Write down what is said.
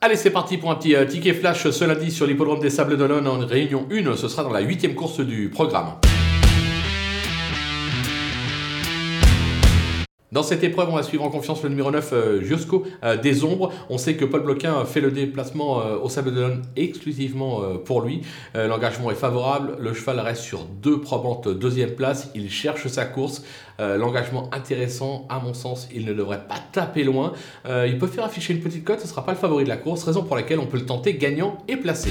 Allez, c'est parti pour un petit euh, ticket flash ce lundi sur l'hippodrome des Sables d'Olonne en réunion 1. Ce sera dans la huitième course du programme. Dans cette épreuve, on va suivre en confiance le numéro 9, euh, Giosco euh, des Ombres. On sait que Paul Bloquin fait le déplacement euh, au Sable d'Olonne exclusivement euh, pour lui. Euh, L'engagement est favorable. Le cheval reste sur deux probantes deuxième place. Il cherche sa course. Euh, L'engagement intéressant, à mon sens, il ne devrait pas taper loin. Euh, il peut faire afficher une petite cote, ce ne sera pas le favori de la course, raison pour laquelle on peut le tenter gagnant et placé.